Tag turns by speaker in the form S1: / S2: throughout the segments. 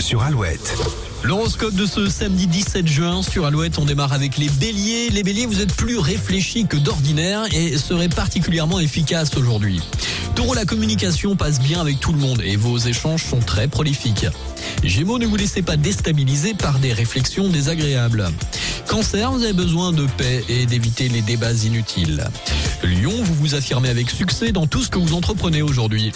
S1: Sur Alouette.
S2: L'horoscope de ce samedi 17 juin sur Alouette, on démarre avec les béliers. Les béliers, vous êtes plus réfléchis que d'ordinaire et serez particulièrement efficaces aujourd'hui. Taureau, la communication passe bien avec tout le monde et vos échanges sont très prolifiques. Gémeaux, ne vous laissez pas déstabiliser par des réflexions désagréables. Cancer, vous avez besoin de paix et d'éviter les débats inutiles. Lion, vous vous affirmez avec succès dans tout ce que vous entreprenez aujourd'hui.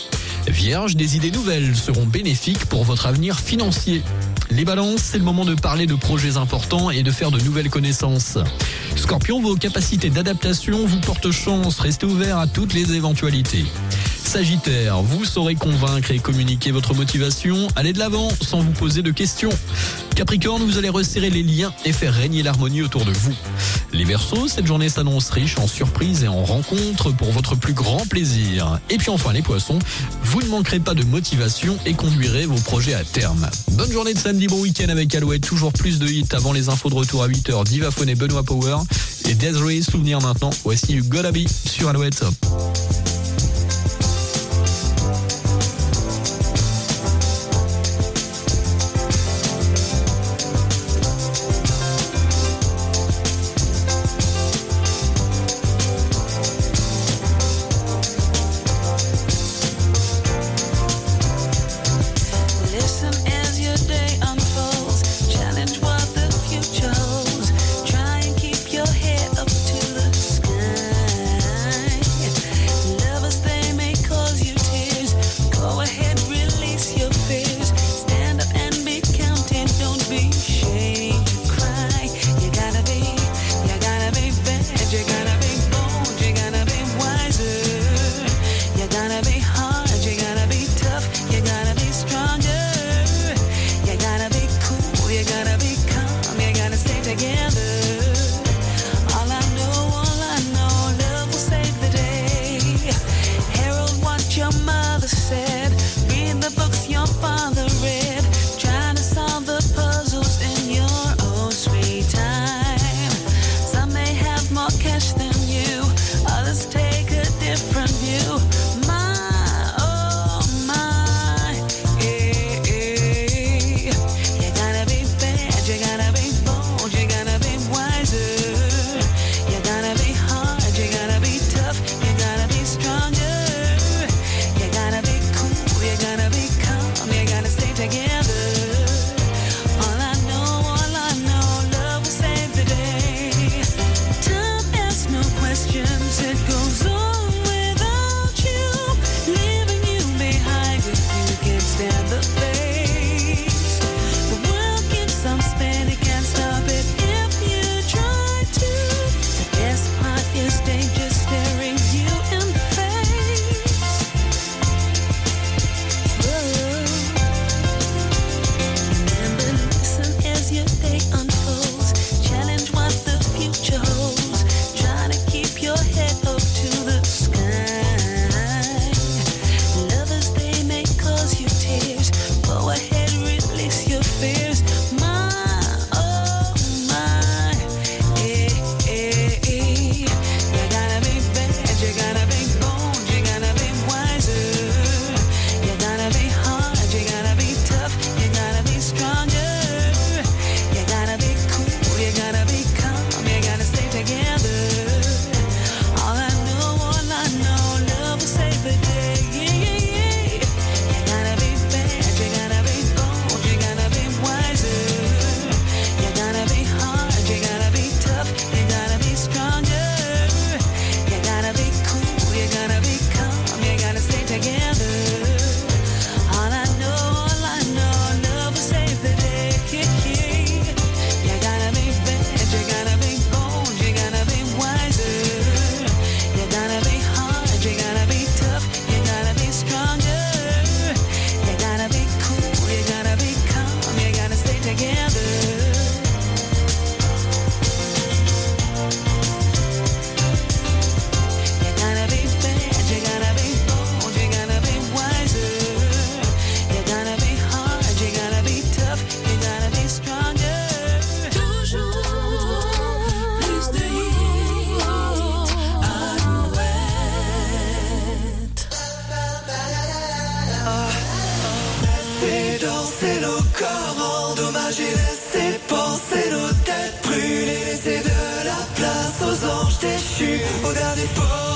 S2: Vierge, des idées nouvelles seront bénéfiques pour votre avenir financier. Les balances, c'est le moment de parler de projets importants et de faire de nouvelles connaissances. Scorpion, vos capacités d'adaptation vous portent chance, restez ouvert à toutes les éventualités. Sagittaire, vous saurez convaincre et communiquer votre motivation, allez de l'avant sans vous poser de questions. Capricorne, vous allez resserrer les liens et faire régner l'harmonie autour de vous. Les Verseaux, cette journée s'annonce riche en surprises et en rencontres pour votre plus grand plaisir. Et puis enfin les Poissons, vous ne manquerez pas de motivation et conduirez vos projets à terme. Bonne journée de samedi, bon week-end avec Alouette, toujours plus de hits avant les infos de retour à 8h, Divaphone et Benoît Power. Et Desiree, souvenir maintenant, voici Be sur Alouette.
S3: stay you're gonna Por
S4: depois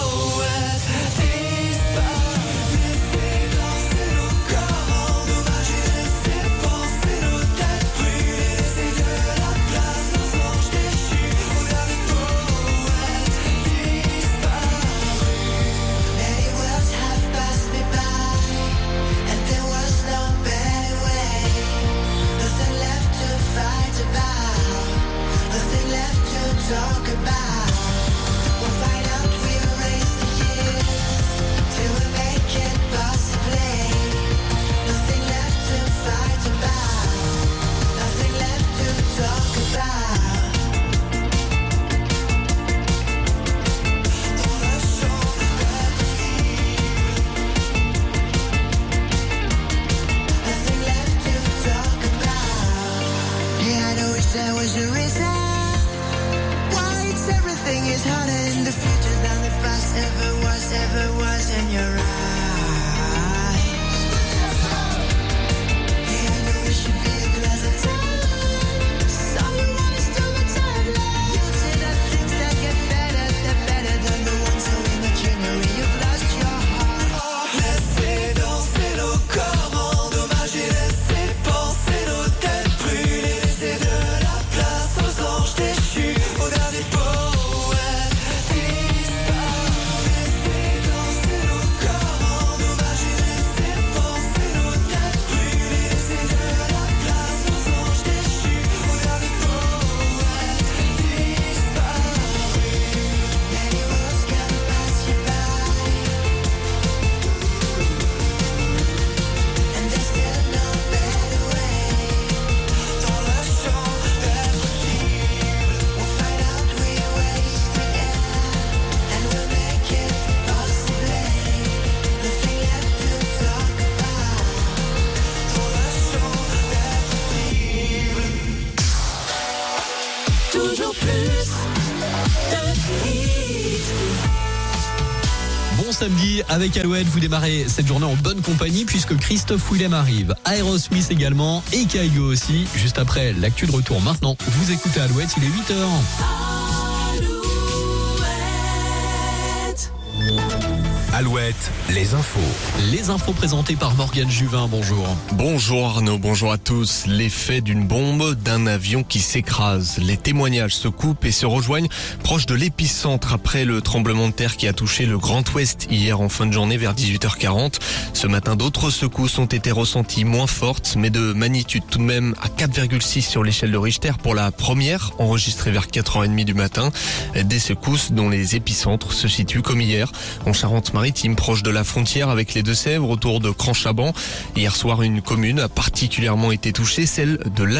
S4: samedi avec Alouette, vous démarrez cette journée en bonne compagnie puisque Christophe Willem arrive, Aerosmith également et Kaigo aussi. Juste après l'actu de retour maintenant, vous écoutez Alouette, il est 8h.
S5: Alouette, les infos.
S4: Les infos présentées par Morgane Juvin, bonjour.
S6: Bonjour Arnaud, bonjour à tous. L'effet d'une bombe, d'un avion qui s'écrase. Les témoignages se coupent et se rejoignent proche de l'épicentre après le tremblement de terre qui a touché le Grand Ouest hier en fin de journée vers 18h40. Ce matin, d'autres secousses ont été ressenties moins fortes, mais de magnitude tout de même à 4,6 sur l'échelle de Richter pour la première, enregistrée vers 4h30 du matin. Des secousses dont les épicentres se situent comme hier en Charente-Maritime, proche de la frontière avec les Deux-Sèvres, autour de Cranchaban. Hier soir, une commune a particulièrement été touchée, celle de la